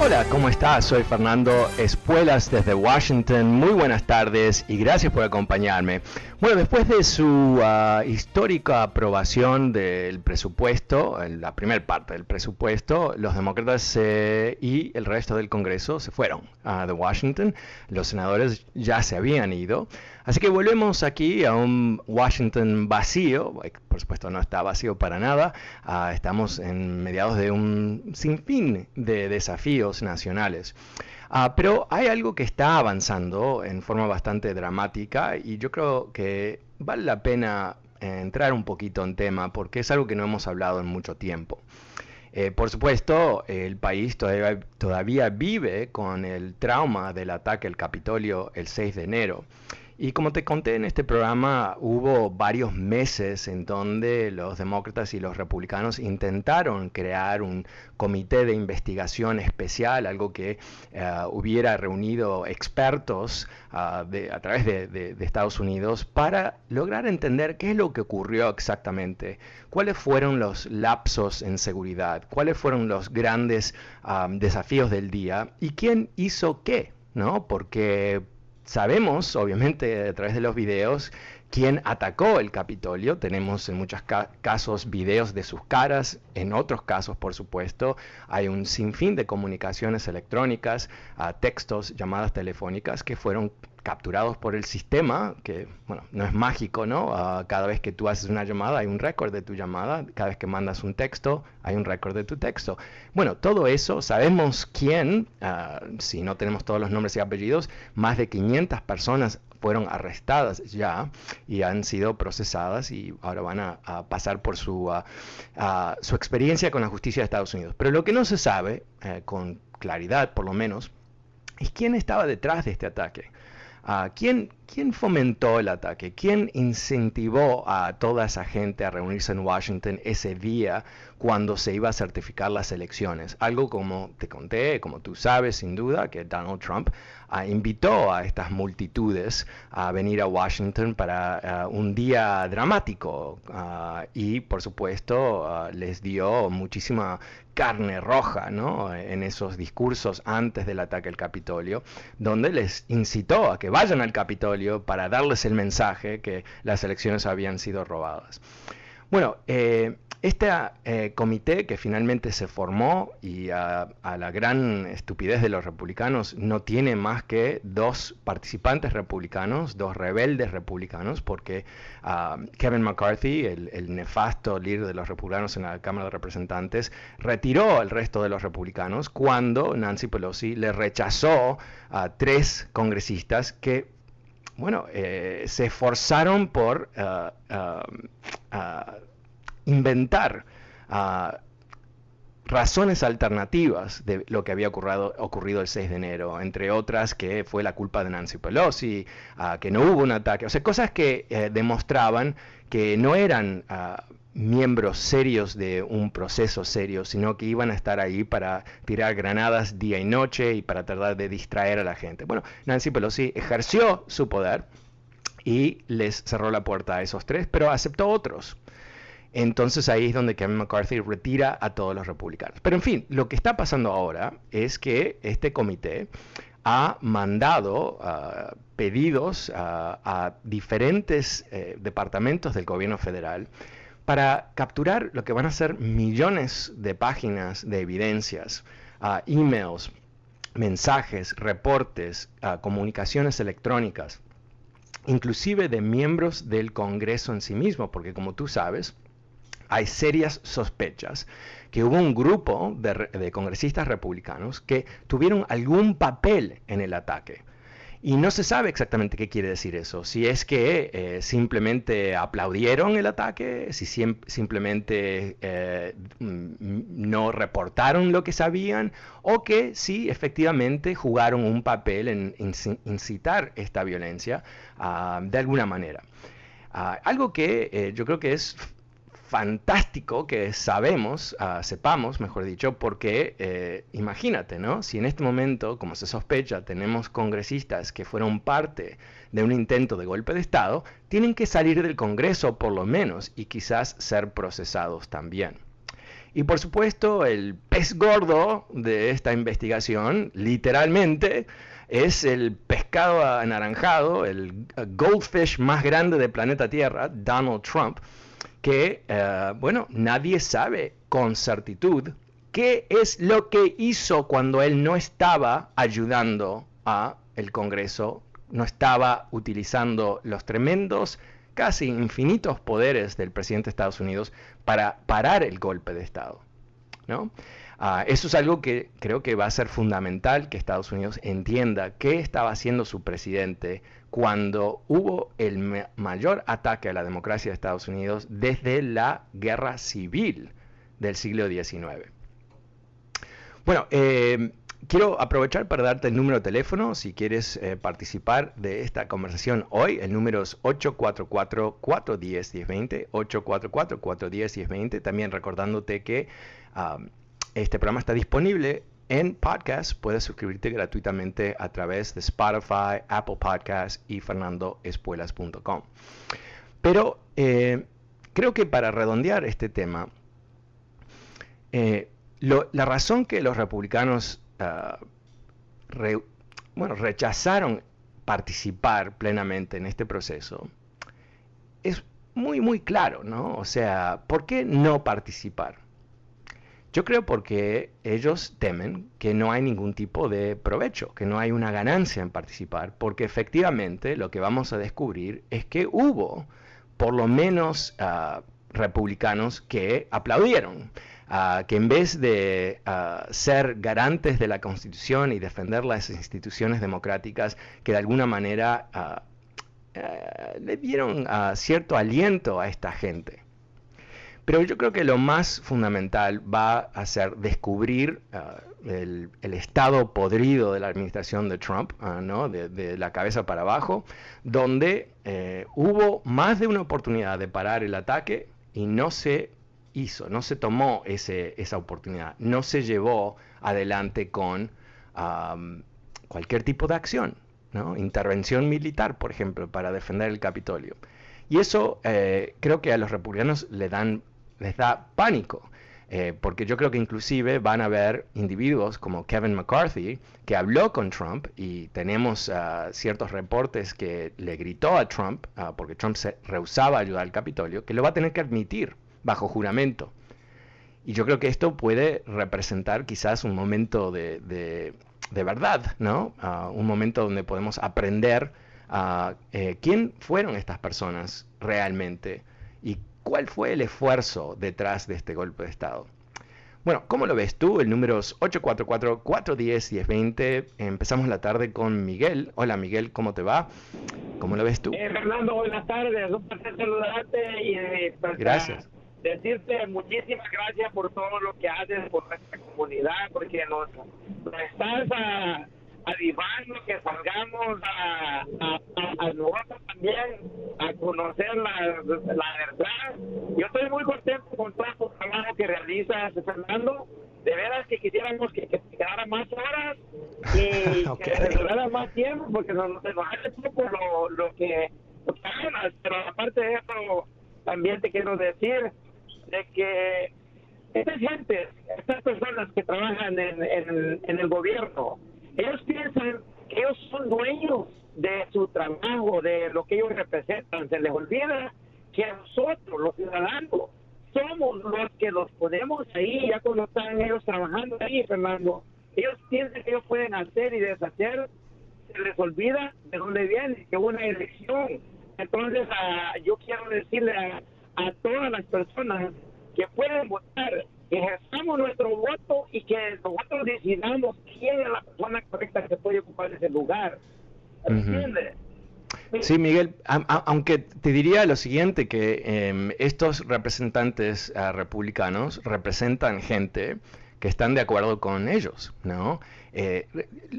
Hola, ¿cómo estás? Soy Fernando Espuelas desde Washington. Muy buenas tardes y gracias por acompañarme. Bueno, después de su uh, histórica aprobación del presupuesto, la primera parte del presupuesto, los demócratas eh, y el resto del Congreso se fueron uh, de Washington. Los senadores ya se habían ido. Así que volvemos aquí a un Washington vacío, por supuesto no está vacío para nada, uh, estamos en mediados de un sinfín de desafíos nacionales. Uh, pero hay algo que está avanzando en forma bastante dramática y yo creo que vale la pena entrar un poquito en tema porque es algo que no hemos hablado en mucho tiempo. Eh, por supuesto, el país todavía, todavía vive con el trauma del ataque al Capitolio el 6 de enero. Y como te conté en este programa, hubo varios meses en donde los demócratas y los republicanos intentaron crear un comité de investigación especial, algo que eh, hubiera reunido expertos uh, de, a través de, Estados Unidos para lograr entender qué es lo que ocurrió exactamente, cuáles fueron los lapsos en seguridad, cuáles fueron los grandes um, desafíos del día y quién hizo qué, ¿no? Porque Sabemos, obviamente, a través de los videos, quién atacó el Capitolio. Tenemos en muchos ca casos videos de sus caras, en otros casos, por supuesto, hay un sinfín de comunicaciones electrónicas, textos, llamadas telefónicas que fueron capturados por el sistema, que bueno, no es mágico, ¿no? Uh, cada vez que tú haces una llamada hay un récord de tu llamada, cada vez que mandas un texto hay un récord de tu texto. Bueno, todo eso, sabemos quién, uh, si no tenemos todos los nombres y apellidos, más de 500 personas fueron arrestadas ya y han sido procesadas y ahora van a, pasar por su, uh, su experiencia con la justicia de Estados Unidos. Pero lo que no se sabe, eh, con claridad por lo menos, es quién estaba detrás de este ataque. Uh, ¿quién, ¿Quién fomentó el ataque? ¿Quién incentivó a toda esa gente a reunirse en Washington ese día cuando se iba a certificar las elecciones? Algo como te conté, como tú sabes sin duda, que Donald Trump uh, invitó a estas multitudes a venir a Washington para uh, un día dramático y por supuesto les dio muchísima carne roja ¿no? en esos discursos antes del ataque al Capitolio, donde les incitó a que vayan al Capitolio para darles el mensaje que las elecciones habían sido robadas. Bueno, eh, este eh, comité que finalmente se formó y a, a, la gran estupidez de los republicanos no tiene más que dos participantes republicanos, dos rebeldes republicanos, porque uh, Kevin McCarthy, el, nefasto líder de los republicanos en la Cámara de Representantes, retiró al resto de los republicanos cuando Nancy Pelosi le rechazó a tres congresistas que bueno, eh, se esforzaron por uh, uh, inventar razones alternativas de lo que había ocurrido, el 6 de enero, entre otras que fue la culpa de Nancy Pelosi, que no hubo un ataque, o sea, cosas que eh, demostraban que no eran miembros serios de un proceso serio, sino que iban a estar ahí para tirar granadas día y noche y para tratar de distraer a la gente. Bueno, Nancy Pelosi ejerció su poder y les cerró la puerta a esos tres, pero aceptó otros. Entonces ahí es donde Kevin McCarthy retira a todos los republicanos. Pero en fin, lo que está pasando ahora es que este comité ha mandado ah, pedidos ah, a diferentes eh, departamentos del gobierno federal para capturar lo que van a ser millones de páginas de evidencias, uh, emails, mensajes, reportes, comunicaciones electrónicas, inclusive de miembros del Congreso en sí mismo, porque como tú sabes, hay serias sospechas que hubo un grupo de, congresistas republicanos que tuvieron algún papel en el ataque. Y no se sabe exactamente qué quiere decir eso. Si es que eh, simplemente aplaudieron el ataque, si simplemente eh, no reportaron lo que sabían, o que si efectivamente jugaron un papel en, incitar esta violencia ah, de alguna manera. Ah, algo que eh, yo creo que es fantástico que sabemos, ah, sepamos, mejor dicho, porque eh, imagínate, ¿no? Si en este momento, como se sospecha, tenemos congresistas que fueron parte de un intento de golpe de Estado, tienen que salir del Congreso por lo menos y quizás ser procesados también. Y por supuesto, el pez gordo de esta investigación, literalmente, es el pescado anaranjado, el goldfish más grande del planeta Tierra, Donald Trump, que, eh, bueno, nadie sabe con certitud qué es lo que hizo cuando él no estaba ayudando a el Congreso, no estaba utilizando los tremendos, casi infinitos poderes del presidente de Estados Unidos para parar el golpe de Estado. ¿no? Ah, eso es algo que creo que va a ser fundamental que Estados Unidos entienda qué estaba haciendo su presidente cuando hubo el mayor ataque a la democracia de Estados Unidos desde la guerra civil del siglo XIX. Bueno, eh, quiero aprovechar para darte el número de teléfono si quieres eh, participar de esta conversación hoy. El número es 844-410-1020, 844-410-1020. También recordándote que este programa está disponible en podcast. Puedes suscribirte gratuitamente a través de Spotify, Apple Podcasts y fernandoespuelas.com. Pero eh, creo que para redondear este tema, eh, la razón que los republicanos ah, bueno, rechazaron participar plenamente en este proceso es muy, muy claro, ¿no? O sea, ¿por qué no participar? Yo creo porque ellos temen que no hay ningún tipo de provecho, que no hay una ganancia en participar, porque efectivamente lo que vamos a descubrir es que hubo por lo menos ah, republicanos que aplaudieron, ah, que en vez de ah, ser garantes de la Constitución y defender las instituciones democráticas, que de alguna manera eh, le dieron cierto aliento a esta gente. Pero yo creo que lo más fundamental va a ser descubrir ah, el, estado podrido de la administración de Trump, ah, ¿no? de, la cabeza para abajo, donde eh, hubo más de una oportunidad de parar el ataque y no se hizo, no se tomó esa oportunidad, no se llevó adelante con cualquier tipo de acción, intervención militar, por ejemplo, para defender el Capitolio. Y eso eh, creo que a los republicanos le dan les da pánico. Eh, porque yo creo que inclusive van a haber individuos como Kevin McCarthy, que habló con Trump y tenemos ah, ciertos reportes que le gritó a Trump, ah, porque Trump se rehusaba a ayudar al Capitolio, que lo va a tener que admitir bajo juramento. Y yo creo que esto puede representar quizás un momento de, de, verdad, ¿no? Ah, un momento donde podemos aprender eh, quién fueron estas personas realmente y ¿Cuál fue el esfuerzo detrás de este golpe de Estado? Bueno, ¿cómo lo ves tú? El número es 844-410-1020. Empezamos la tarde con Miguel. Hola Miguel, ¿cómo te va? ¿Cómo lo ves tú? Eh, Fernando, buenas tardes. Un placer saludarte y eh, pues, gracias. decirte muchísimas gracias por todo lo que haces por nuestra comunidad, porque nos, nos estás a animando que salgamos a, a, a, también a conocer la, la, verdad. Yo estoy muy contento con todo el trabajo que realizas, Fernando. De veras que quisiéramos que, que te quedara más horas y que te durara más tiempo, porque nos, nos hace poco lo, lo que, que pero aparte de eso, también te quiero decir de que esta gente, estas personas que trabajan en, en, el gobierno, ellos piensan que ellos son dueños de su trabajo, de lo que ellos representan. Se les olvida que nosotros, los ciudadanos, somos los que los ponemos ahí, ya cuando están ellos trabajando ahí, Fernando. Ellos piensan que ellos pueden hacer y deshacer, se les olvida de dónde viene, que una elección. Entonces, ah, yo quiero decirle a, a todas las personas que pueden votar, ejerzamos nuestro voto y que nosotros decidamos quién es la persona correcta que puede ocupar ese lugar. ¿Entiendes? Sí, Miguel, aunque te diría lo siguiente, que em, estos representantes ah, republicanos representan gente que están de acuerdo con ellos, ¿no? Eh,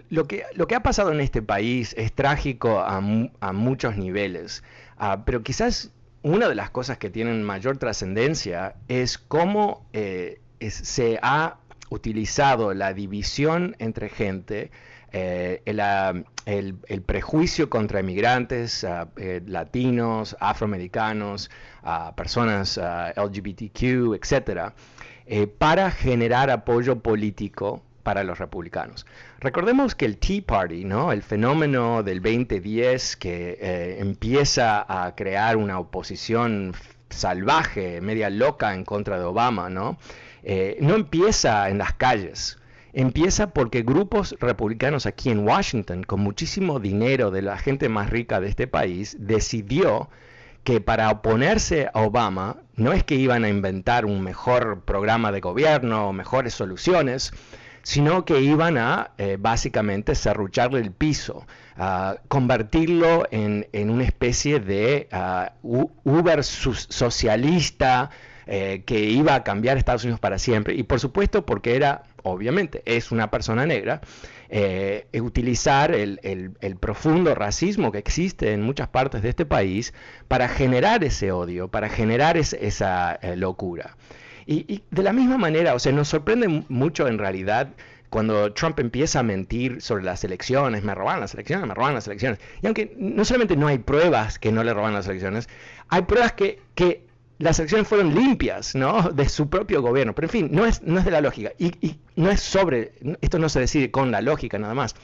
lo, que, lo que ha pasado en este país es trágico a, a muchos niveles, ah, pero quizás una de las cosas que tienen mayor trascendencia es cómo eh, se ha utilizado la división entre gente, eh, el, prejuicio contra inmigrantes, eh, latinos, afroamericanos, personas LGBTQ, etcétera, para generar apoyo político para los republicanos. Recordemos que el Tea Party, ¿no? el fenómeno del 2010 que eh, empieza a crear una oposición salvaje, media loca en contra de Obama, ¿no? Eh, no empieza en las calles, empieza porque grupos republicanos aquí en Washington, con muchísimo dinero de la gente más rica de este país, decidió que para oponerse a Obama no es que iban a inventar un mejor programa de gobierno o mejores soluciones, sino que iban a eh, básicamente serrucharle el piso, convertirlo en, una especie de uh, Uber socialista eh, que iba a cambiar Estados Unidos para siempre. Y por supuesto porque era, obviamente, es una persona negra, eh, utilizar el, profundo racismo que existe en muchas partes de este país para generar ese odio, para generar esa locura. Y, de la misma manera, o sea, nos sorprende mucho en realidad cuando Trump empieza a mentir sobre las elecciones, me roban las elecciones, me roban las elecciones. Y aunque no solamente no hay pruebas que no le roban las elecciones, hay pruebas que, que las elecciones fueron limpias, ¿no? De su propio gobierno. Pero en fin, no es, no es de la lógica. Y, y no es sobre, esto no se decide con la lógica nada más.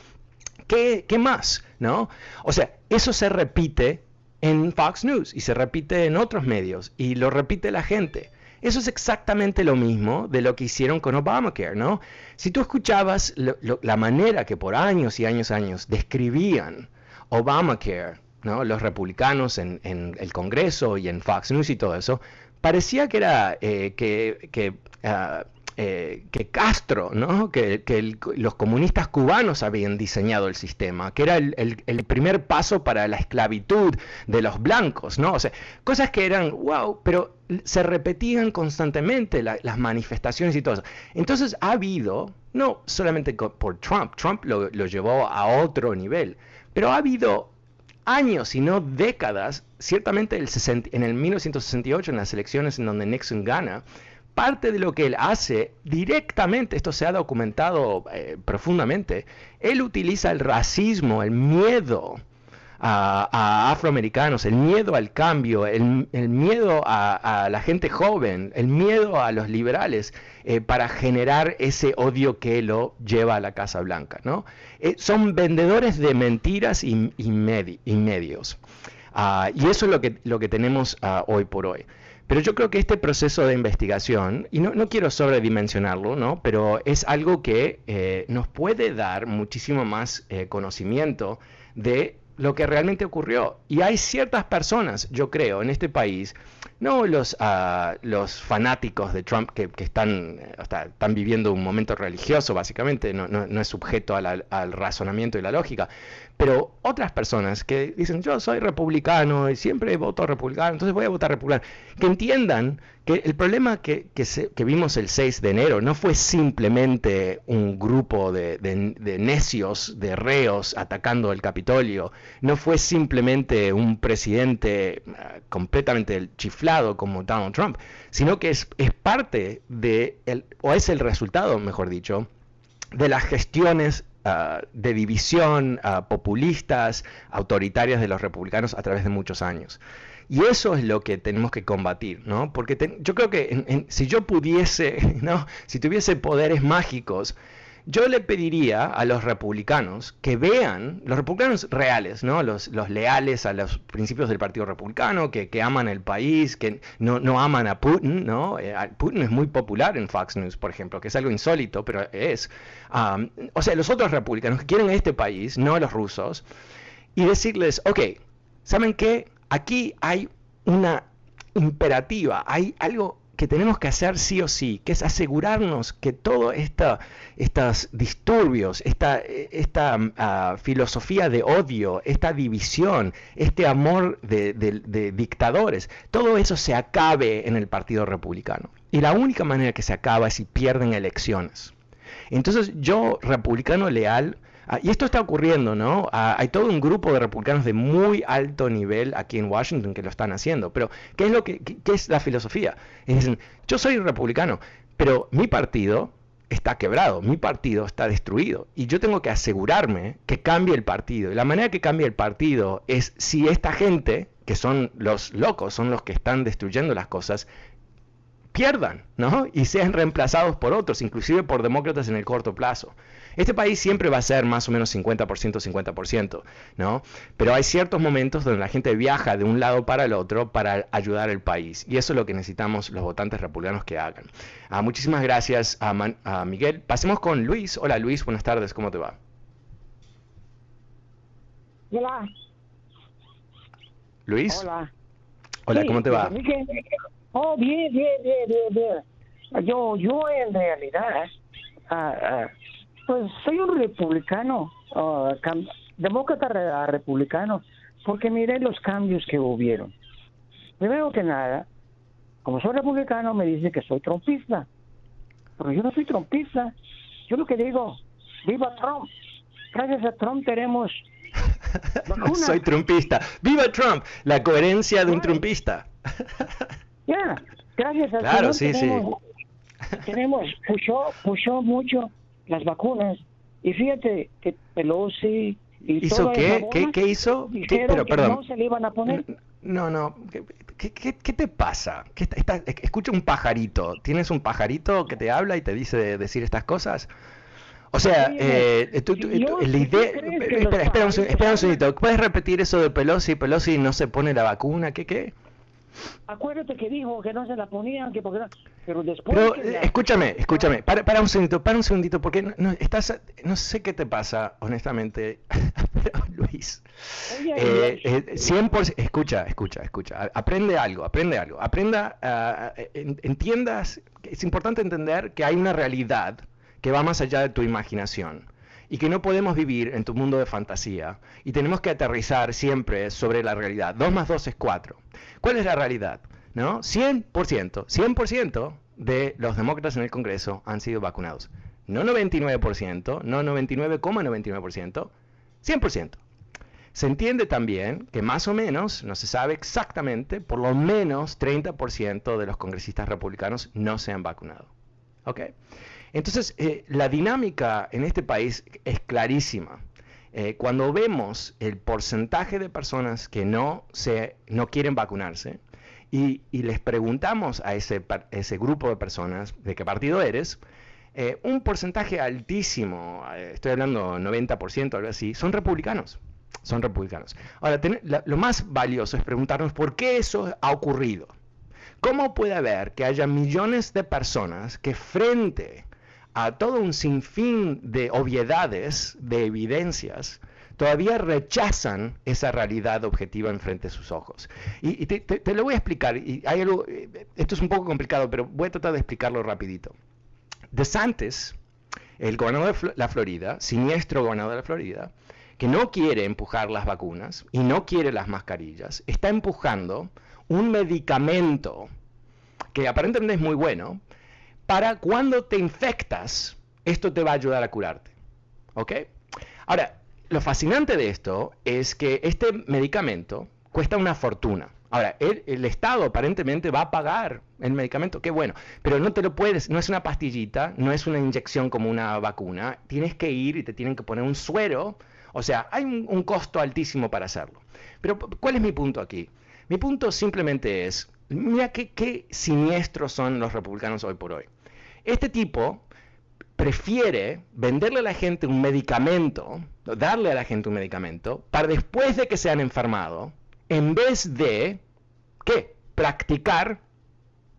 ¿Qué, ¿Qué más? ¿No? O sea, eso se repite en Fox News y se repite en otros medios y lo repite la gente. Eso es exactamente lo mismo de lo que hicieron con Obamacare, ¿no? Si tú escuchabas la manera que por años y años y años describían Obamacare, ¿no? Los republicanos en, el Congreso y en Fox News y todo eso, parecía que era eh, que, ah, eh, que Castro, ¿no? que, los comunistas cubanos habían diseñado el sistema, que era el, primer paso para la esclavitud de los blancos, ¿no? O sea, cosas que eran, wow, pero se repetían constantemente las manifestaciones y todo eso. Entonces ha habido, no solamente por Trump, Trump lo, llevó a otro nivel, pero ha habido años, y no décadas, ciertamente en el 1968, en las elecciones en donde Nixon gana, parte de lo que él hace directamente, esto se ha documentado eh, profundamente, él utiliza el racismo, el miedo a, afroamericanos, el miedo al cambio, el, miedo a, la gente joven, el miedo a los liberales, eh, para generar ese odio que lo lleva a la Casa Blanca. ¿no? Eh, son vendedores de mentiras y, medios. Ah, y eso es lo que, lo que tenemos ah, hoy por hoy. Pero yo creo que este proceso de investigación, y no, no quiero sobredimensionarlo, ¿no? pero es algo que eh, nos puede dar muchísimo más eh, conocimiento de lo que realmente ocurrió. Y hay ciertas personas, yo creo, en este país, no los, uh, los fanáticos de Trump que, que están, están viviendo un momento religioso, básicamente, no, no, no es sujeto al razonamiento y la lógica, pero otras personas que dicen, yo soy republicano y siempre voto republicano, entonces voy a votar republicano, que entiendan que el problema que, que, vimos el 6 de enero no fue simplemente un grupo de, de, necios, de reos atacando el Capitolio, no fue simplemente un presidente ah, completamente chiflado como Donald Trump, sino que es, es parte de, el, o es el resultado, mejor dicho, de las gestiones Ah, de división, uh, populistas, autoritarias de los republicanos a través de muchos años. Y eso es lo que tenemos que combatir, ¿no? Porque yo creo que si yo pudiese, ¿no? Si tuviese poderes mágicos, yo le pediría a los republicanos que vean, los republicanos reales, ¿no? los, leales a los principios del Partido Republicano, que, aman el país, que no, aman a Putin, ¿no? Eh, Putin es muy popular en Fox News, por ejemplo, que es algo insólito, pero es. o sea, los otros republicanos que quieren este país, no los rusos, y decirles, ok, ¿saben qué? Aquí hay una imperativa, hay algo que tenemos que hacer sí o sí, que es asegurarnos que todos estos disturbios, esta, ah, filosofía de odio, esta división, este amor de, de, dictadores, todo eso se acabe en el Partido Republicano. Y la única manera que se acaba es si pierden elecciones. Entonces yo, republicano leal, Ah, y esto está ocurriendo, ¿no? Ah, hay todo un grupo de republicanos de muy alto nivel aquí en Washington que lo están haciendo. Pero, ¿qué es, lo que, qué, es la filosofía? dicen, yo soy republicano, pero mi partido está quebrado, mi partido está destruido y yo tengo que asegurarme que cambie el partido. Y la manera que cambie el partido es si esta gente, que son los locos, son los que están destruyendo las cosas, pierdan, ¿no? Y sean reemplazados por otros, inclusive por demócratas en el corto plazo. Este país siempre va a ser más o menos 50%, 50%, ¿no? Pero hay ciertos momentos donde la gente viaja de un lado para el otro para ayudar al país. Y eso es lo que necesitamos los votantes republicanos que hagan. Ah, muchísimas gracias a, Miguel. Pasemos con Luis. Hola Luis, buenas tardes, ¿cómo te va? Hola. Luis. Hola. Hola, ¿cómo te va? Oh, bien, bien, bien, bien, bien. Yo, yo en realidad, ah, ah, pues soy un republicano, uh, demócrata republicano, porque miré los cambios que hubieron. Primero que nada, como soy republicano, me dicen que soy trompista. Pero yo no soy trompista. Yo lo que digo, viva Trump. Gracias a Trump tenemos soy trumpista. ¡Viva Trump! La coherencia de un trumpista. Ya, gracias a Claro, sí, tenemos, sí. Tenemos, pushó, mucho las vacunas. Y fíjate que Pelosi y ¿Hizo qué? ¿Qué, ¿Qué, hizo? ¿Qué, pero, perdón. no se le iban a poner. No, no. ¿Qué, qué, qué te pasa? ¿Qué está, escucha un pajarito. ¿Tienes un pajarito que te habla y te dice decir estas cosas? O sea, eh, la idea... Espera, espera, un, espera un segundito. ¿Puedes repetir eso de Pelosi? Pelosi no se pone la vacuna. ¿Qué qué? Acuérdate que dijo que no se la ponían, que porque pero después. Pero escúchame, escúchame, para, para, un segundito, para un segundito, porque no, estás, no sé qué te pasa, honestamente, pero Luis. Eh, eh, 100%, escucha, escucha, escucha, aprende algo, aprende algo, aprenda, uh, entiendas, es importante entender que hay una realidad que va más allá de tu imaginación y que no podemos vivir en tu mundo de fantasía y tenemos que aterrizar siempre sobre la realidad. 2 más 2 es 4. ¿Cuál es la realidad? ¿No? 100%, 100% de los demócratas en el Congreso han sido vacunados. No 99%, no 99,99%, 100%. Se entiende también que más o menos, no se sabe exactamente, por lo menos 30% de los congresistas republicanos no se han vacunado. ¿Ok? Entonces, eh, la dinámica en este país es clarísima. Eh, cuando vemos el porcentaje de personas que no, se, no quieren vacunarse y, les preguntamos a ese, ese, grupo de personas de qué partido eres, eh, un porcentaje altísimo, estoy hablando 90%, algo así, son republicanos. Son republicanos. Ahora, lo más valioso es preguntarnos por qué eso ha ocurrido. ¿Cómo puede haber que haya millones de personas que frente a todo un sinfín de obviedades, de evidencias, todavía rechazan esa realidad objetiva enfrente de sus ojos. Y, te, lo voy a explicar, y hay algo, eh, esto es un poco complicado, pero voy a tratar de explicarlo rapidito. DeSantis, el gobernador de la Florida, siniestro gobernador de la Florida, que no quiere empujar las vacunas y no quiere las mascarillas, está empujando un medicamento que aparentemente es muy bueno, para cuando te infectas, esto te va a ayudar a curarte. ¿Ok? Ahora, lo fascinante de esto es que este medicamento cuesta una fortuna. Ahora, el, Estado aparentemente va a pagar el medicamento, qué bueno, pero no te lo puedes, no es una pastillita, no es una inyección como una vacuna, tienes que ir y te tienen que poner un suero, o sea, hay un costo altísimo para hacerlo. Pero, ¿cuál es mi punto aquí? Mi punto simplemente es, mira qué, qué siniestros son los republicanos hoy por hoy. Este tipo prefiere venderle a la gente un medicamento, darle a la gente un medicamento, para después de que se han enfermado, en vez de, ¿qué? Practicar,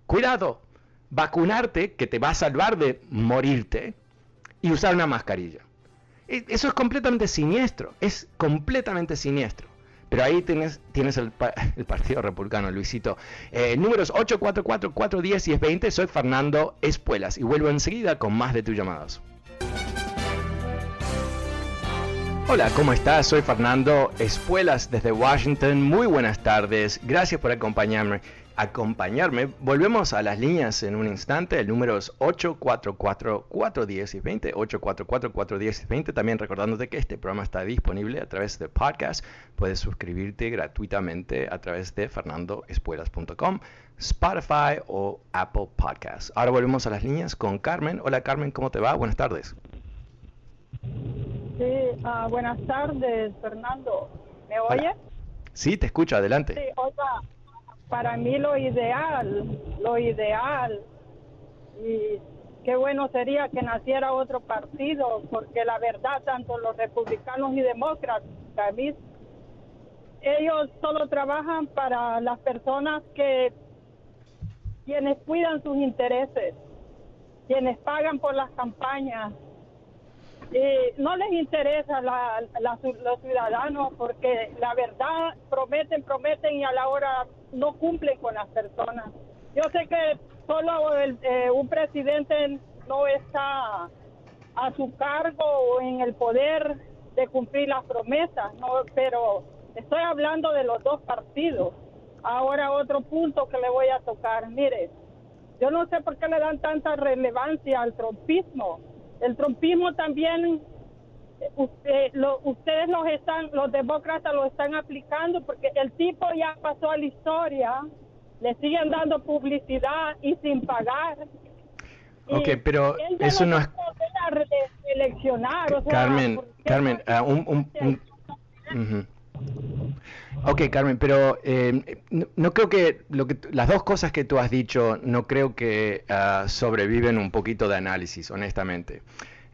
cuidado, vacunarte, que te va a salvar de morirte, y usar una mascarilla. E, eso es completamente siniestro, es completamente siniestro. Pero ahí tienes, el, Partido Republicano, Luisito. Eh, números 844, 410 y 20. Soy Fernando Espuelas y vuelvo enseguida con más de tus llamadas. Hola, ¿cómo estás? Soy Fernando Espuelas desde Washington. Muy buenas tardes. Gracias por acompañarme acompañarme. Volvemos a las líneas en un instante. El número es 844-410 y 20. 844-410 y 20. También recordándote que este programa está disponible a través de podcast. Puedes suscribirte gratuitamente a través de fernandoespuelas.com, Spotify o Apple Podcasts. Ahora volvemos a las líneas con Carmen. Hola Carmen, ¿cómo te va? Buenas tardes. Sí, uh, buenas tardes, Fernando. ¿Me oye? Sí, te escucho, adelante. Sí, oiga, para mí lo ideal, lo ideal, y qué bueno sería que naciera otro partido, porque la verdad, tanto los republicanos y demócratas, ellos solo trabajan para las personas que quienes cuidan sus intereses, quienes pagan por las campañas. Y no les interesa la, los ciudadanos porque la verdad prometen, prometen y a la hora no cumplen con las personas. Yo sé que solo eh, un presidente no está a su cargo o en el poder de cumplir las promesas, no, pero estoy hablando de los dos partidos. Ahora otro punto que le voy a tocar, mire, yo no sé por qué le dan tanta relevancia al trompismo. El trompismo también usted, lo, ustedes los están, los demócratas lo están aplicando porque el tipo ya pasó a la historia, le siguen dando publicidad y sin pagar. Ok, pero eso no es... Eleccionar, Carmen, Carmen, uh, un, un, Ok, Carmen, pero eh, no, creo que, lo que las dos cosas que tú has dicho no creo que uh, sobreviven un poquito de análisis, honestamente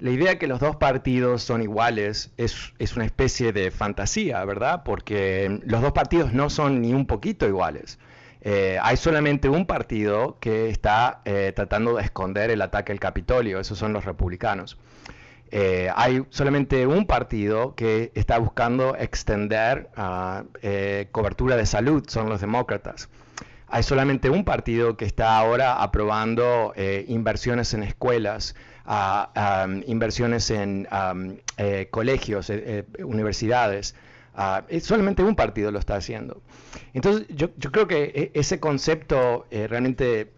la idea que los dos partidos son iguales es, una especie de fantasía, ¿verdad? Porque los dos partidos no son ni un poquito iguales. Eh, hay solamente un partido que está eh, tratando de esconder el ataque al Capitolio, esos son los republicanos. Eh, hay solamente un partido que está buscando extender ah, cobertura de salud, son los demócratas. Hay solamente un partido que está ahora aprobando inversiones en escuelas, a, inversiones en eh, colegios, eh, eh, universidades. solamente un partido lo está haciendo. Entonces, yo, creo que ese concepto realmente,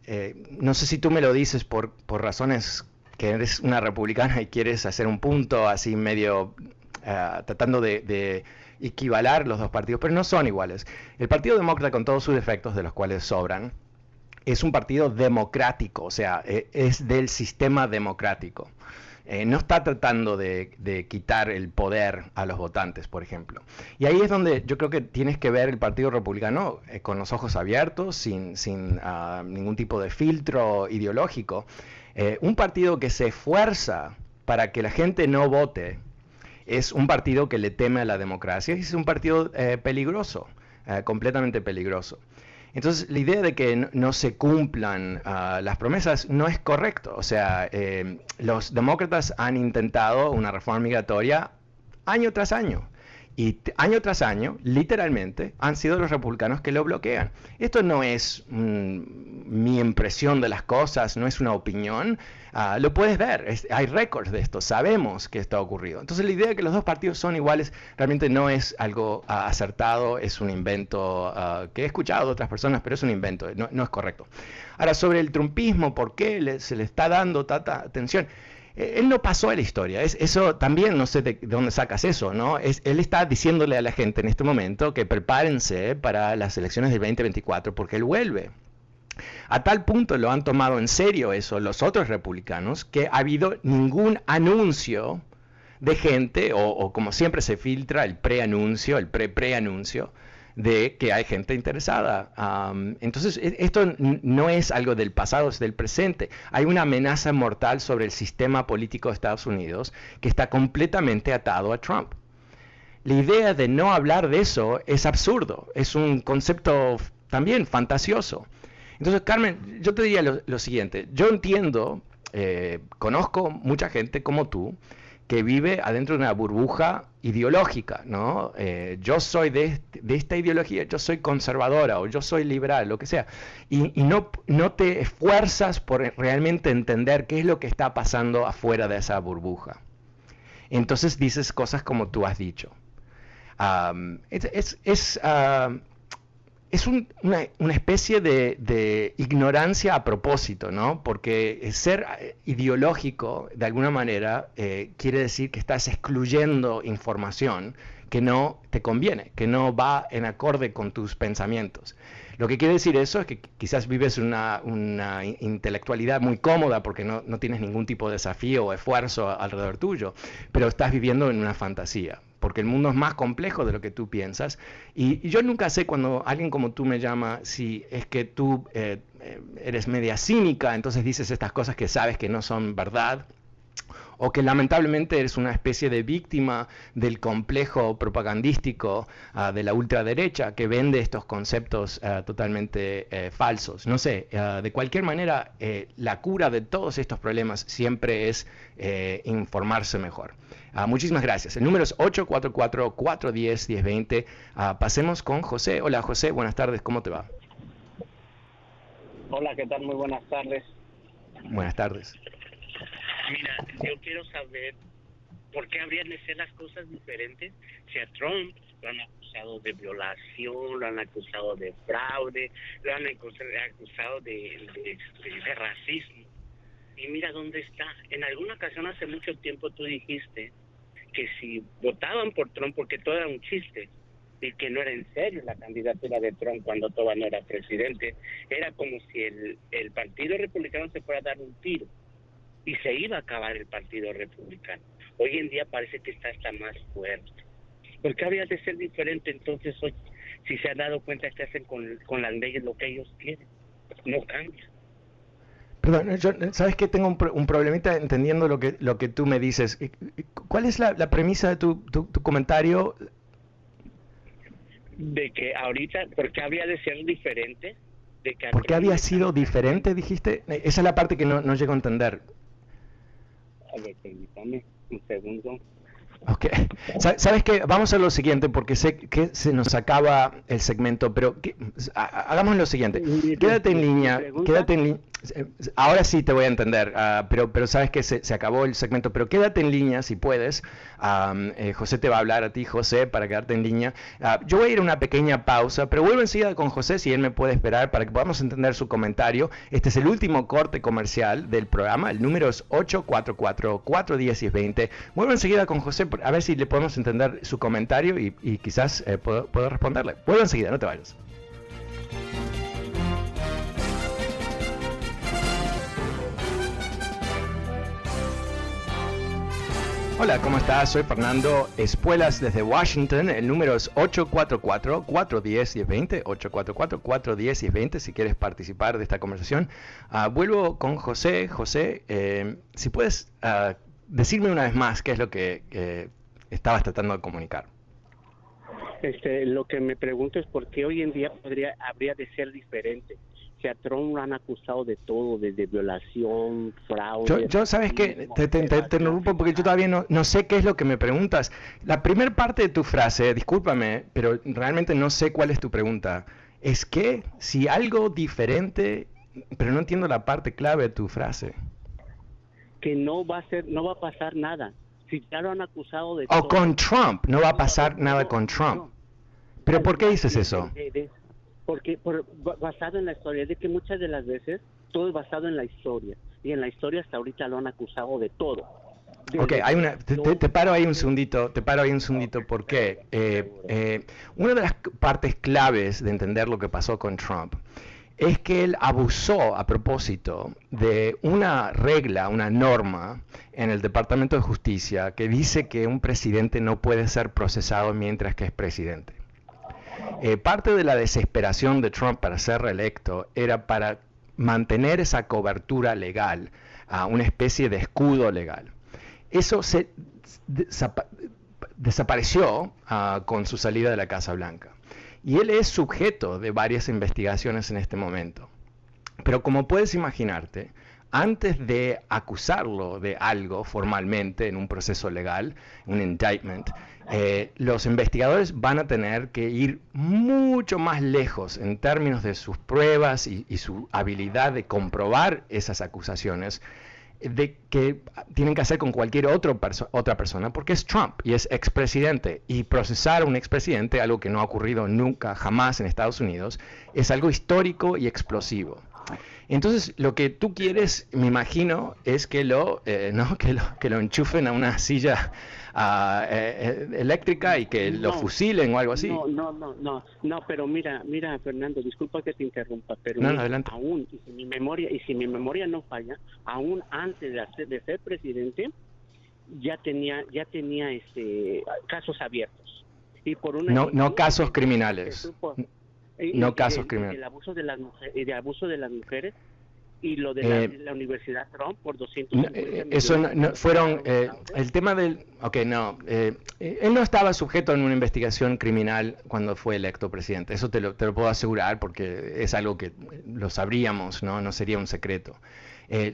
no sé si tú me lo dices por, por razones que eres una republicana y quieres hacer un punto así medio tratando de, de, equivalar los dos partidos, pero no son iguales. El Partido Demócrata, con todos sus defectos, de los cuales sobran, es un partido democrático, o sea, e, es del sistema democrático. Eh, no está tratando de, quitar el poder a los votantes, por ejemplo. Y ahí es donde yo creo que tienes que ver el Partido Republicano eh, con los ojos abiertos, sin, ah, ningún tipo de filtro ideológico. Eh, un partido que se esfuerza para que la gente no vote es un partido que le teme a la democracia y es un partido peligroso, completamente peligroso. Entonces, la idea de que no, se cumplan ah, las promesas no es correcto. O sea, eh, los demócratas han intentado una reforma migratoria año tras año. Y año tras año, literalmente, han sido los republicanos que lo bloquean. Esto no es mm, mi impresión de las cosas, no es una opinión. Ah, lo puedes ver, hay récords de esto, sabemos que esto ha ocurrido. Entonces la idea de que los dos partidos son iguales realmente no es algo ah, acertado, es un invento ah, que he escuchado de otras personas, pero es un invento, no, es correcto. Ahora, sobre el trumpismo, ¿por qué se le está dando tanta atención? Eh, él no pasó a la historia. Es, eso también no sé de, dónde sacas eso, ¿no? Es, él está diciéndole a la gente en este momento que prepárense para las elecciones del 2024 porque él vuelve. A tal punto lo han tomado en serio eso los otros republicanos que ha habido ningún anuncio de gente, o, como siempre se filtra el preanuncio, el pre-preanuncio, de que hay gente interesada. entonces, e, esto no es algo del pasado, es del presente. Hay una amenaza mortal sobre el sistema político de Estados Unidos que está completamente atado a Trump. La idea de no hablar de eso es absurdo, es un concepto también fantasioso. Entonces, Carmen, yo te diría lo, siguiente, yo entiendo, eh, conozco mucha gente como tú, que vive adentro de una burbuja ideológica, ¿no? Eh, yo soy de, esta ideología, yo soy conservadora o yo soy liberal, lo que sea, y, no, no te esfuerzas por realmente entender qué es lo que está pasando afuera de esa burbuja. Entonces dices cosas como tú has dicho. es es una, especie de, ignorancia a propósito, ¿no? Porque ser eh, ideológico, de alguna manera, eh, quiere decir que estás excluyendo información que no te conviene, que no va en acorde con tus pensamientos. Lo que quiere decir eso es que quizás vives una, una intelectualidad muy cómoda porque no, no, tienes ningún tipo de desafío o esfuerzo alrededor tuyo, pero estás viviendo en una fantasía porque el mundo es más complejo de lo que tú piensas. Y, yo nunca sé cuando alguien como tú me llama si es que tú eh, eh, eres media cínica, entonces dices estas cosas que sabes que no son verdad o que lamentablemente eres una especie de víctima del complejo propagandístico ah, de la ultraderecha que vende estos conceptos ah, totalmente eh, falsos. No sé, ah, de cualquier manera, eh, la cura de todos estos problemas siempre es eh, informarse mejor. muchísimas gracias. El número es 844-410-1020. pasemos con José. Hola José, buenas tardes, ¿cómo te va? Hola, ¿qué tal? Muy buenas tardes. Buenas tardes. Mira, yo quiero saber por qué habrían de ser las cosas diferentes si a Trump lo han acusado de violación, lo han acusado de fraude, lo han acusado de, racismo. Y mira dónde está. En alguna ocasión hace mucho tiempo tú dijiste que si votaban por Trump porque todo era un chiste y que no era en serio la candidatura de Trump cuando todavía no era presidente, era como si el Partido Republicano se fuera a dar un tiro y se iba a acabar el Partido Republicano. Hoy en día parece que está hasta más fuerte. ¿Por qué habría de ser diferente entonces hoy? Si se han dado cuenta que hacen con, con las leyes lo que ellos quieren, no cambia. Perdón, yo, sabes que tengo un, un, problemita entendiendo lo que, lo que tú me dices. ¿Cuál es la, premisa de tu, tu, comentario? De que ahorita, ¿por qué habría de ser diferente? De que ¿Por qué había sido diferente, dijiste? Esa es la parte que no, no llego a entender. A ver, permítame un segundo. Ok. ¿Sabes qué? Vamos a lo siguiente porque sé que se nos acaba el segmento, pero hagamos lo siguiente. Quédate en línea, quédate en línea. Ahora sí te voy a entender, ah, pero, sabes que se, acabó el segmento, pero quédate en línea si puedes. Eh, José te va a hablar a ti, José, para quedarte en línea. Ah, yo voy a ir a una pequeña pausa, pero vuelvo enseguida con José si él me puede esperar para que podamos entender su comentario. Este es el último corte comercial del programa, el número es 844-410-20. Vuelvo enseguida con José a ver si le podemos entender su comentario y, quizás eh, puedo, puedo responderle. Vuelvo enseguida, no te vayas. Hola, ¿cómo estás? Soy Fernando Espuelas desde Washington. El número es 844-410-1020. 844-410-1020 si quieres participar de esta conversación. Ah, vuelvo con José. José, eh, si puedes uh, decirme una vez más qué es lo que estabas tratando de comunicar. Este, lo que me pregunto es por qué hoy en día podría, habría de ser diferente que a Trump lo han acusado de todo, desde violación, fraude. Yo, sabes que te, te, interrumpo porque yo todavía no, no, sé qué es lo que me preguntas. La primera parte de tu frase, discúlpame, pero realmente no sé cuál es tu pregunta. Es que si algo diferente, pero no entiendo la parte clave de tu frase. Que no va a ser, no va a pasar nada. Si ya lo han acusado de. O con Trump, no va a pasar nada con Trump. Pero ¿por qué dices eso? Porque por, basado en la historia, de que muchas de las veces todo es basado en la historia y en la historia hasta ahorita lo han acusado de todo. ok, hay una, te, paro ahí un segundito, te paro ahí un segundito porque eh, eh, una de las partes claves de entender lo que pasó con Trump es que él abusó a propósito de una regla, una norma en el Departamento de Justicia que dice que un presidente no puede ser procesado mientras que es presidente. Eh, parte de la desesperación de Trump para ser reelecto era para mantener esa cobertura legal, a una especie de escudo legal. Eso desapareció ah, con su salida de la Casa Blanca. Y él es sujeto de varias investigaciones en este momento. Pero como puedes imaginarte, antes de acusarlo de algo formalmente en un proceso legal, un indictment, eh, los investigadores van a tener que ir mucho más lejos en términos de sus pruebas y, su habilidad de comprobar esas acusaciones de que tienen que hacer con cualquier otra persona, porque es Trump y es expresidente. Y procesar a un expresidente, algo que no ha ocurrido nunca, jamás en Estados Unidos, es algo histórico y explosivo. Entonces, lo que tú quieres, me imagino, es que lo, eh, ¿no? que lo, que lo enchufen a una silla uh, eh, eléctrica y que lo fusilen o algo así. No, no, no, no, no, pero mira, mira, Fernando, disculpa que te interrumpa, pero no, aún, y si mi memoria, y si mi memoria no falla, aún antes de, de ser presidente, ya tenía, ya tenía este casos abiertos. Y por una no, no casos criminales no casos criminales. El abuso de las mujeres, de abuso de las mujeres y lo de la, eh, Universidad Trump por 200 eh, eso no, fueron eh, el tema del ok no él no estaba sujeto a una investigación criminal cuando fue electo presidente. Eso te lo, te lo puedo asegurar porque es algo que lo sabríamos no no sería un secreto.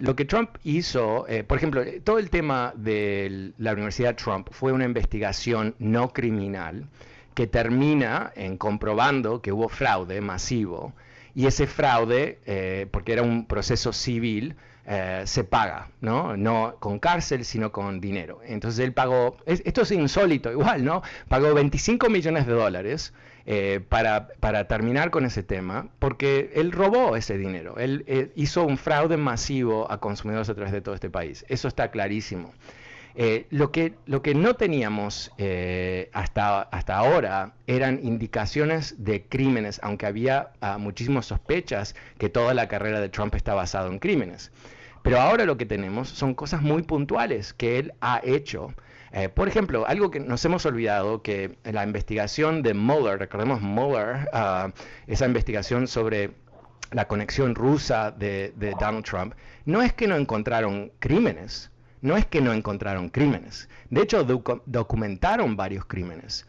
Lo que Trump hizo, por ejemplo, todo el tema de la Universidad Trump fue una investigación no criminal que termina en comprobando que hubo fraude masivo y ese fraude, eh, porque era un proceso civil, eh, se paga, ¿no? No con cárcel, sino con dinero. Entonces él pagó, esto es insólito igual, ¿no? Pagó 25 millones de dólares eh, para, para, terminar con ese tema, porque él robó ese dinero, él hizo un fraude masivo a consumidores a través de todo este país. Eso está clarísimo. Eh, lo, que, lo que no teníamos eh, hasta, hasta ahora eran indicaciones de crímenes, aunque había uh, muchísimas sospechas que toda la carrera de Trump está basada en crímenes. Pero ahora lo que tenemos son cosas muy puntuales que él ha hecho. Eh, por ejemplo, algo que nos hemos olvidado, que la investigación de Mueller, recordemos Mueller, uh, esa investigación sobre la conexión rusa de, de Donald Trump, no es que no encontraron crímenes, no es que no encontraron crímenes. De hecho, documentaron varios crímenes.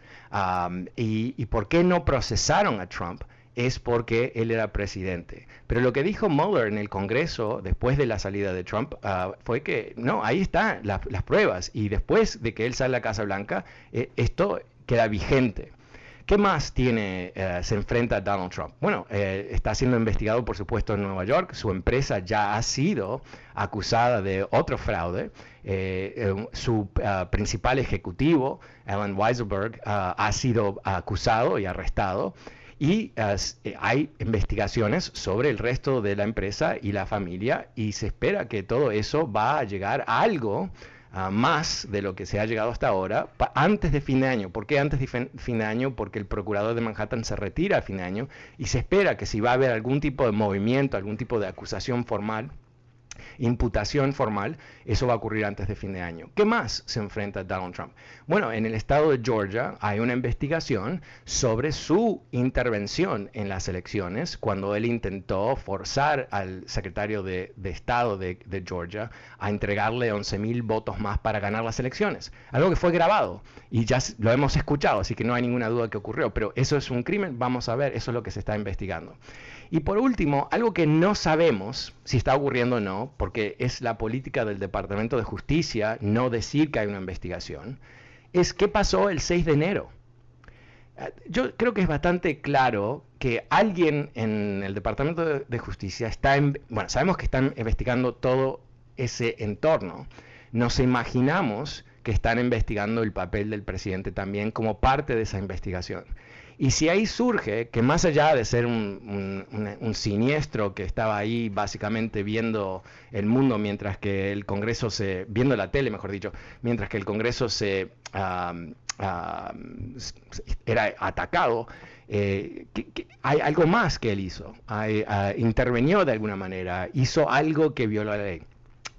y, por qué no procesaron a Trump? Es porque él era presidente. Pero lo que dijo Mueller en el Congreso después de la salida de Trump ah, fue que, no, ahí están las pruebas. Y después de que él sale a la Casa Blanca, eh, esto queda vigente. ¿Qué más tiene, eh, se enfrenta Donald Trump? Bueno, eh, está siendo investigado, por supuesto, en Nueva York. Su empresa ya ha sido acusada de otro fraude. Eh, su principal ejecutivo, Alan Weiselberg, ha sido acusado y arrestado. Y hay investigaciones sobre el resto de la empresa y la familia y se espera que todo eso va a llegar a algo más de lo que se ha llegado hasta ahora antes de fin de año. ¿Por qué antes de fin de año? Porque el procurador de Manhattan se retira a fin de año y se espera que si va a haber algún tipo de movimiento, algún tipo de acusación formal, imputación formal, eso va a ocurrir antes de fin de año. ¿Qué más se enfrenta Donald Trump? Bueno, en el estado de Georgia hay una investigación sobre su intervención en las elecciones cuando él intentó forzar al secretario de, Estado de, Georgia a entregarle 11 mil votos más para ganar las elecciones. Algo que fue grabado y ya lo hemos escuchado, así que no hay ninguna duda que ocurrió, pero eso es un crimen, vamos a ver, eso es lo que se está investigando. Y por último, algo que no sabemos si está ocurriendo o no, porque es la política del Departamento de Justicia no decir que hay una investigación, es qué pasó el 6 de enero. Eh, yo creo que es bastante claro que alguien en el Departamento de Justicia está, en, bueno, sabemos que están investigando todo ese entorno. Nos imaginamos que están investigando el papel del presidente también como parte de esa investigación. Y si ahí surge que más allá de ser un, siniestro que estaba ahí básicamente viendo el mundo mientras que el Congreso se, viendo la tele mejor dicho, mientras que el Congreso se era atacado, eh, hay algo más que él hizo, ah, intervenió de alguna manera, hizo algo que violó la ley.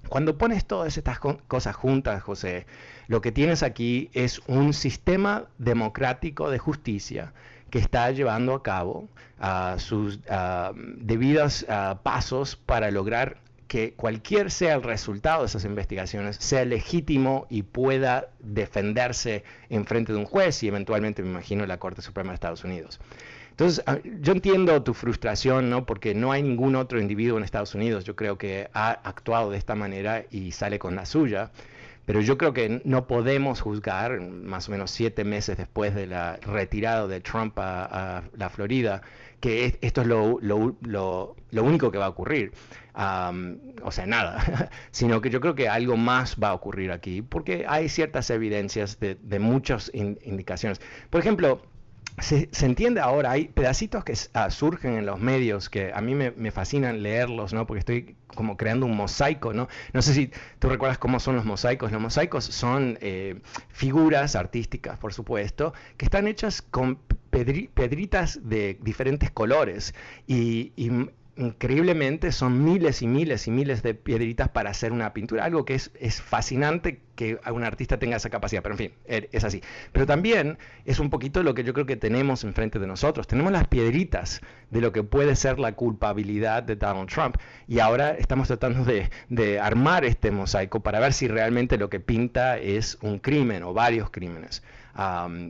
Cuando pones todas estas cosas juntas, José, lo que tienes aquí es un sistema democrático de justicia que está llevando a cabo sus debidos pasos para lograr que cualquier sea el resultado de esas investigaciones sea legítimo y pueda defenderse en frente de un juez y eventualmente, me imagino, la Corte Suprema de Estados Unidos. Entonces, ah, yo entiendo tu frustración, ¿no? Porque no hay ningún otro individuo en Estados Unidos, yo creo que ha actuado de esta manera y sale con la suya. Pero yo creo que no podemos juzgar, más o menos siete meses después de la retirada de Trump a, la Florida, que esto es lo, único que va a ocurrir. o sea, nada, sino que yo creo que algo más va a ocurrir aquí, porque hay ciertas evidencias de, muchas indicaciones. Por ejemplo, se, entiende ahora, hay pedacitos que ah, surgen en los medios que a mí me, fascinan leerlos, ¿no? Porque estoy como creando un mosaico, ¿no? No sé si tú recuerdas cómo son los mosaicos. Los mosaicos son eh, figuras artísticas, por supuesto, que están hechas con pedritas de diferentes colores y increíblemente son miles y miles y miles de piedritas para hacer una pintura, algo que es, es fascinante que un artista tenga esa capacidad, pero en fin, er, es así. Pero también es un poquito lo que yo creo que tenemos enfrente de nosotros, tenemos las piedritas de lo que puede ser la culpabilidad de Donald Trump y ahora estamos tratando de, de armar este mosaico para ver si realmente lo que pinta es un crimen o varios crímenes.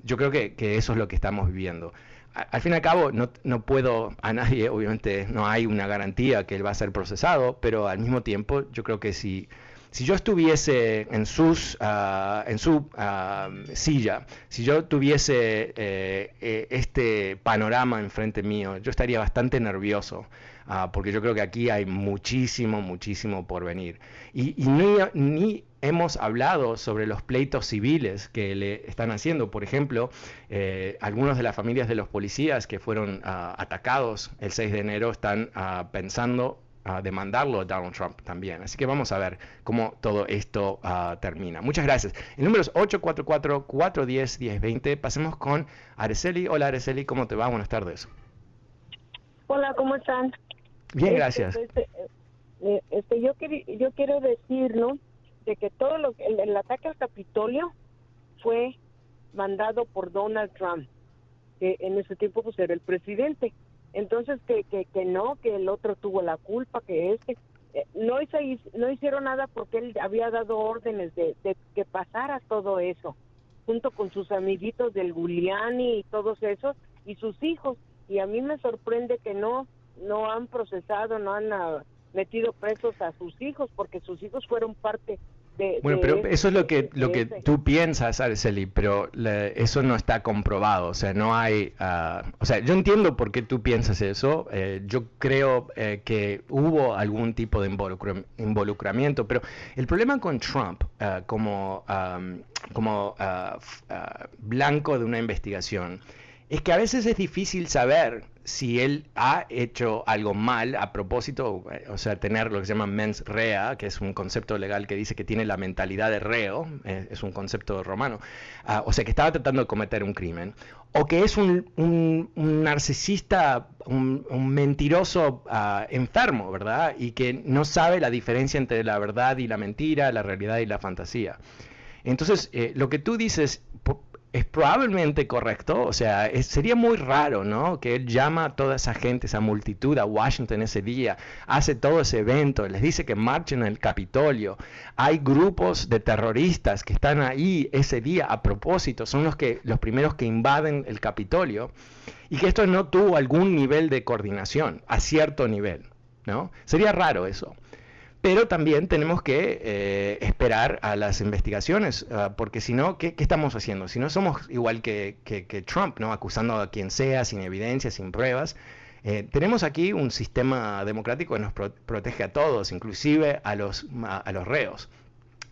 yo creo que, que eso es lo que estamos viviendo al fin y al cabo, no, no, puedo a nadie, obviamente no hay una garantía que él va a ser procesado, pero al mismo tiempo yo creo que si, si yo estuviese en, sus, ah, en su ah, silla, si yo tuviese eh, eh, este panorama enfrente mío, yo estaría bastante nervioso. Ah, porque yo creo que aquí hay muchísimo, muchísimo por venir. Y, y ni hemos hablado sobre los pleitos civiles que le están haciendo. Por ejemplo, eh, algunos de las familias de los policías que fueron ah, atacados el 6 de enero están ah, pensando a demandarlo a Donald Trump también. Así que vamos a ver cómo todo esto ah, termina. Muchas gracias. El número es 844-410-1020. Pasemos con Araceli. Hola Araceli, ¿cómo te va? Buenas tardes. Hola, ¿cómo están? Bien, este, gracias. Este, este, yo, yo quiero decir, ¿no? De que todo lo el, el ataque al Capitolio fue mandado por Donald Trump, que en ese tiempo pues era el presidente. Entonces que, que, que no, que el otro tuvo la culpa, que este eh, no hizo, no hicieron nada porque él había dado órdenes de, de que pasara todo eso, junto con sus amiguitos del Giuliani y todos esos y sus hijos. Y a mí me sorprende que no no han procesado, no han ah, metido presos a sus hijos porque sus hijos fueron parte de, bueno, pero eso es lo que lo que tú piensas, Araceli, pero eso no está comprobado, o sea, no hay, uh, o sea, yo entiendo por qué tú piensas eso, eh, yo creo eh, que hubo algún tipo de involucramiento, pero el problema con Trump uh, como, um, como uh, blanco de una investigación es que a veces es difícil saber si él ha hecho algo mal a propósito, o sea, tener lo que se llama mens rea, que es un concepto legal que dice que tiene la mentalidad de reo, eh, es un concepto romano, ah, o sea, que estaba tratando de cometer un crimen, o que es un, narcisista, un, mentiroso ah, enfermo, ¿verdad? Y que no sabe la diferencia entre la verdad y la mentira, la realidad y la fantasía. Entonces, eh, lo que tú dices es probablemente correcto, o sea, sería muy raro, ¿no? Que él llama a toda esa gente, esa multitud a Washington ese día, hace todo ese evento, les dice que marchen en el Capitolio. Hay grupos de terroristas que están ahí ese día a propósito, son los que los primeros que invaden el Capitolio y que esto no tuvo algún nivel de coordinación, a cierto nivel, ¿no? Sería raro eso. Pero también tenemos que eh, esperar a las investigaciones, ah, porque si no, ¿qué, estamos haciendo? Si no somos igual que, Trump, ¿no? acusando a quien sea, sin evidencia, sin pruebas. Eh, tenemos aquí un sistema democrático que nos protege a todos, inclusive a los, a, los reos.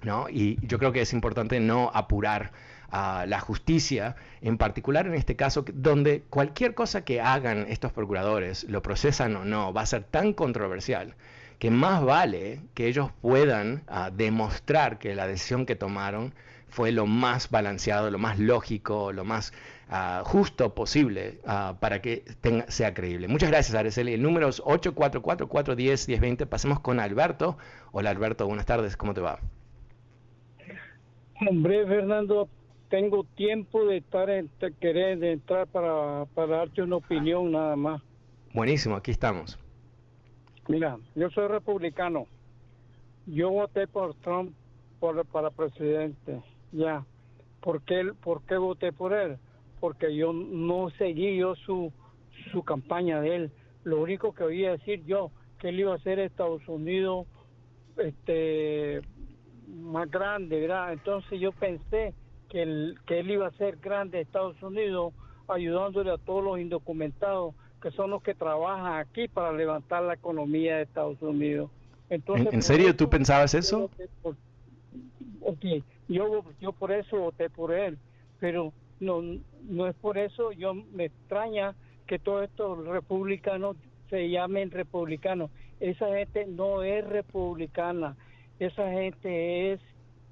¿no? Y yo creo que es importante no apurar a la justicia, en particular en este caso, donde cualquier cosa que hagan estos procuradores, lo procesan o no, va a ser tan controversial que más vale que ellos puedan ah, demostrar que la decisión que tomaron fue lo más balanceado, lo más lógico, lo más ah, justo posible ah, para que sea creíble. Muchas gracias, Araceli. El número es 844-410-1020. Pasemos con Alberto. Hola, Alberto. Buenas tardes. ¿Cómo te va? Hombre, Fernando, tengo tiempo de estar en, de querer de entrar para, para darte una opinión nada más. Buenísimo, aquí estamos. Mira, yo soy republicano. Yo voté por Trump por, para presidente. Ya. ¿Por qué, ¿Por qué voté por él? Porque yo no seguí yo su, su campaña de él. Lo único que oía decir yo que él iba a ser Estados Unidos este más grande, ¿verdad? Entonces yo pensé que él, que él iba a ser grande Estados Unidos ayudándole a todos los indocumentados que son los que trabajan aquí para levantar la economía de Estados Unidos. Entonces, ¿En, serio tú pensabas eso? ok, yo, yo por eso voté por él, pero no, no es por eso, yo me extraña que todos estos republicanos se llamen republicanos. Esa gente no es republicana, esa gente es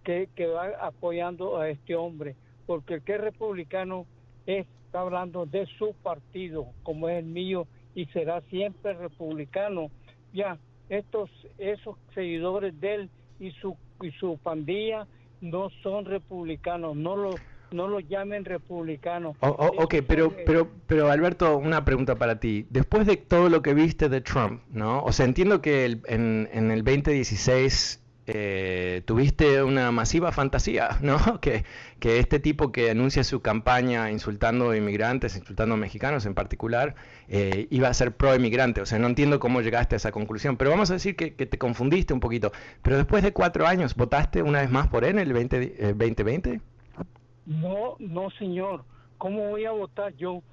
que, que va apoyando a este hombre, porque el que es republicano es está hablando de su partido, como es el mío, y será siempre republicano. Ya, estos, esos seguidores de él y su, y su pandilla no son republicanos, no lo, no lo llamen republicanos. Oh, oh, ok, pero, pero, pero Alberto, una pregunta para ti. Después de todo lo que viste de Trump, ¿no? O sea, entiendo que el, en, en el 2016 eh, tuviste una masiva fantasía, ¿no? Que, este tipo que anuncia su campaña insultando a inmigrantes, insultando a mexicanos en particular, eh, iba a ser pro-inmigrante. O sea, no entiendo cómo llegaste a esa conclusión, pero vamos a decir que, te confundiste un poquito. Pero después de cuatro años, ¿votaste una vez más por él en el 20, 2020? Eh, no, no, señor. ¿Cómo voy a votar yo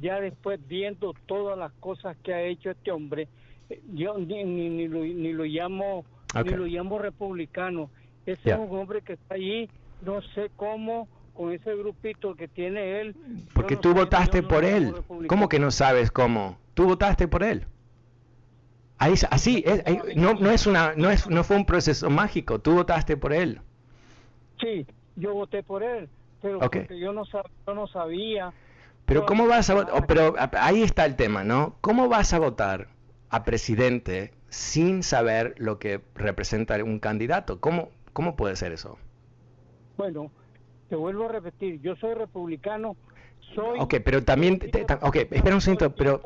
ya después viendo todas las cosas que ha hecho este hombre? Yo ni, ni lo llamo y lo llamo republicano. Ese es un hombre que está allí, no sé cómo, con ese grupito que tiene él. Porque tú votaste por él. ¿Cómo que no sabes cómo? Tú votaste por él. Ahí, así, es, no, no, es una, no, es, no fue un proceso mágico, tú votaste por él. Sí, yo voté por él, pero porque yo no, yo no sabía. Pero ¿cómo vas a votar? pero ahí está el tema, ¿no? ¿Cómo vas a votar a presidente sin saber lo que representa un candidato. ¿Cómo, cómo puede ser eso? Bueno, te vuelvo a repetir, yo soy republicano, soy... Ok, pero también... ok, espera un segundo, pero...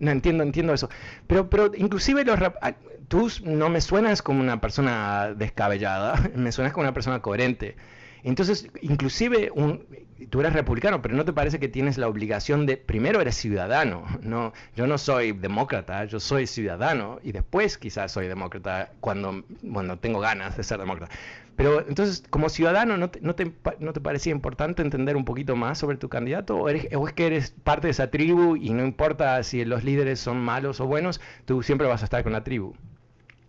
no entiendo, entiendo eso. Pero, pero inclusive los... Ah, tú no me suenas como una persona descabellada, me suenas como una persona coherente. Entonces, inclusive un, tú eres republicano, pero ¿no te parece que tienes la obligación de, primero eres ciudadano, no, yo no soy demócrata, yo soy ciudadano y después quizás soy demócrata cuando, bueno, tengo ganas de ser demócrata. Pero entonces, como ciudadano, ¿no te, no te, no te parecía importante entender un poquito más sobre tu candidato? ¿O, eres, ¿O es que eres parte de esa tribu y no importa si los líderes son malos o buenos, tú siempre vas a estar con la tribu?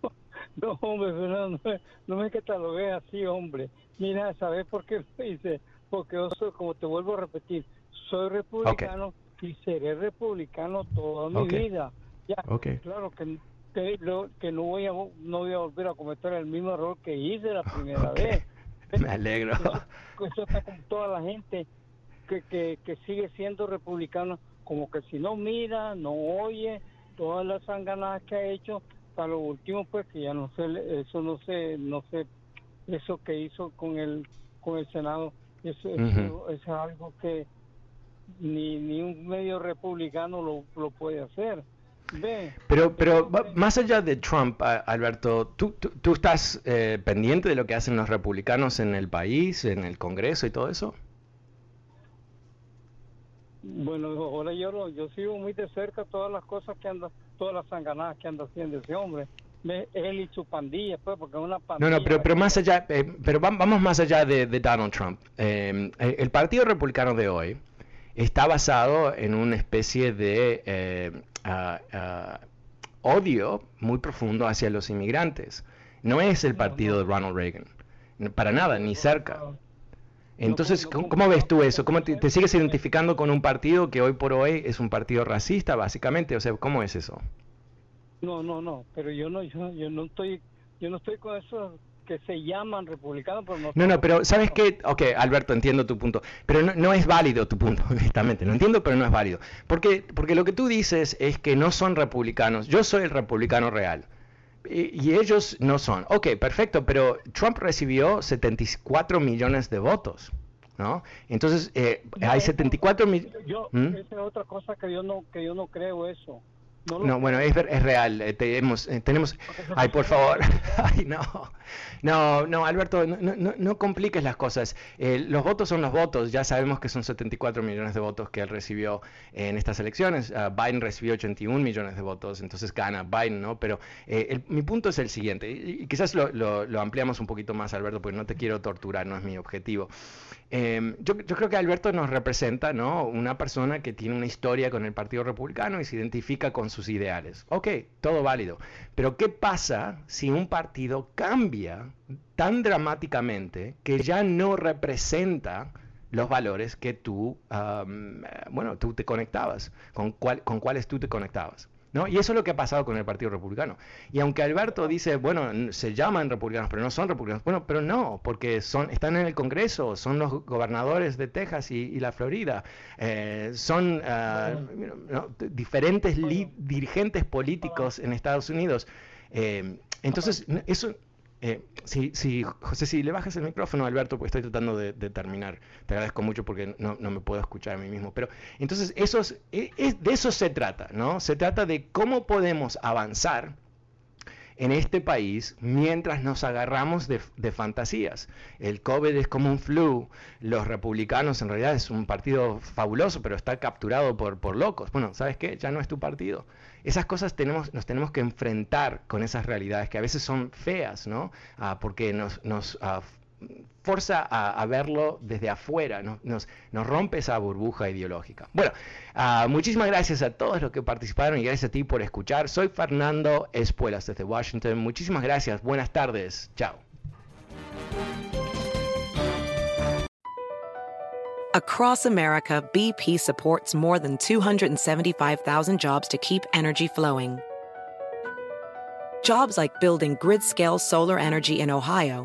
No, hombre, no, no me catalogué así, hombre. Mira, ¿sabes por qué lo hice? Porque yo soy, como te vuelvo a repetir, soy republicano y seré republicano toda mi vida. Ya, claro que, que, no voy a no voy a volver a cometer el mismo error que hice la primera vez. Me alegro. Eso, está con toda la gente que, que, que sigue siendo republicano, como que si no mira, no oye, todas las sanganadas que ha hecho, para lo último pues que ya no sé, eso no sé, no sé, eso que hizo con el, con el Senado eso, es algo que ni, ni un medio republicano lo, lo puede hacer. Pero, pero más allá de Trump, Alberto, ¿tú, tú, estás eh, pendiente de lo que hacen los republicanos en el país, en el Congreso y todo eso? Bueno, ahora yo, yo sigo muy de cerca todas las cosas que anda, todas las sanganadas que anda haciendo ese hombre él y su pandilla, pues, porque es una pandilla. No, no, pero, pero más allá, eh, pero vamos más allá de, Donald Trump. Eh, el Partido Republicano de hoy está basado en una especie de eh, odio muy profundo hacia los inmigrantes. No es el partido de Ronald Reagan, para nada, ni cerca. Entonces, ¿cómo, ves tú eso? ¿Cómo te, te, sigues identificando con un partido que hoy por hoy es un partido racista, básicamente? O sea, ¿cómo es eso? No, no, no, pero yo no, yo, yo no estoy, yo no estoy con eso que se llaman republicanos, pero no. No, no, pero ¿sabes qué? Ok, Alberto, entiendo tu punto, pero no, no es válido tu punto, honestamente, lo entiendo, pero no es válido. Porque, porque lo que tú dices es que no son republicanos, yo soy el republicano real. Y, y ellos no son. Ok, perfecto, pero Trump recibió 74 millones de votos. ¿no? Entonces, eh, hay 74 millones... ¿Mm? Esa es otra cosa que yo no, que yo no creo eso. No, bueno, es, es real. Eh, tenemos, eh, tenemos... Ay, por favor. Ay, no. No, no, Alberto, no, no, no compliques las cosas. Eh, los votos son los votos. Ya sabemos que son 74 millones de votos que él recibió en estas elecciones. Ah, Biden recibió 81 millones de votos, entonces gana Biden, ¿no? Pero mi punto es el siguiente, y, quizás lo, lo, ampliamos un poquito más, Alberto, porque no te quiero torturar, no es mi objetivo. Em, yo, creo que Alberto nos representa, ¿no? Una persona que tiene una historia con el Partido Republicano y se identifica con sus ideales. Ok, todo válido. Pero ¿qué pasa si un partido cambia tan dramáticamente que ya no representa los valores que tú, bueno, tú te conectabas, con, cuál con cuáles tú te conectabas? ¿No? Y eso es lo que ha pasado con el Partido Republicano. Y aunque Alberto dice, bueno, se llaman republicanos, pero no son republicanos, bueno, pero no, porque son, están en el Congreso, son los gobernadores de Texas y, la Florida, eh, son ah, diferentes dirigentes políticos en Estados Unidos. Eh, entonces, eso eh, si, si, José, si le bajas el micrófono, Alberto, porque estoy tratando de, terminar. Te agradezco mucho porque no, no, me puedo escuchar a mí mismo. Pero entonces, eso e, es, de eso se trata, ¿no? Se trata de cómo podemos avanzar en este país mientras nos agarramos de, fantasías. El COVID es como un flu, los republicanos en realidad es un partido fabuloso, pero está capturado por, por locos. Bueno, ¿sabes qué? Ya no es tu partido esas cosas tenemos, nos tenemos que enfrentar con esas realidades que a veces son feas, ¿no? Ah, porque nos, nos ah, forza a, verlo desde afuera, nos, nos, rompe esa burbuja ideológica. Bueno, ah, muchísimas gracias a todos los que participaron y gracias a ti por escuchar. Soy Fernando Espuelas desde Washington. Muchísimas gracias. Buenas tardes. Chao. Across America, BP supports more than 275,000 jobs to keep energy flowing. Jobs like building grid scale solar energy in Ohio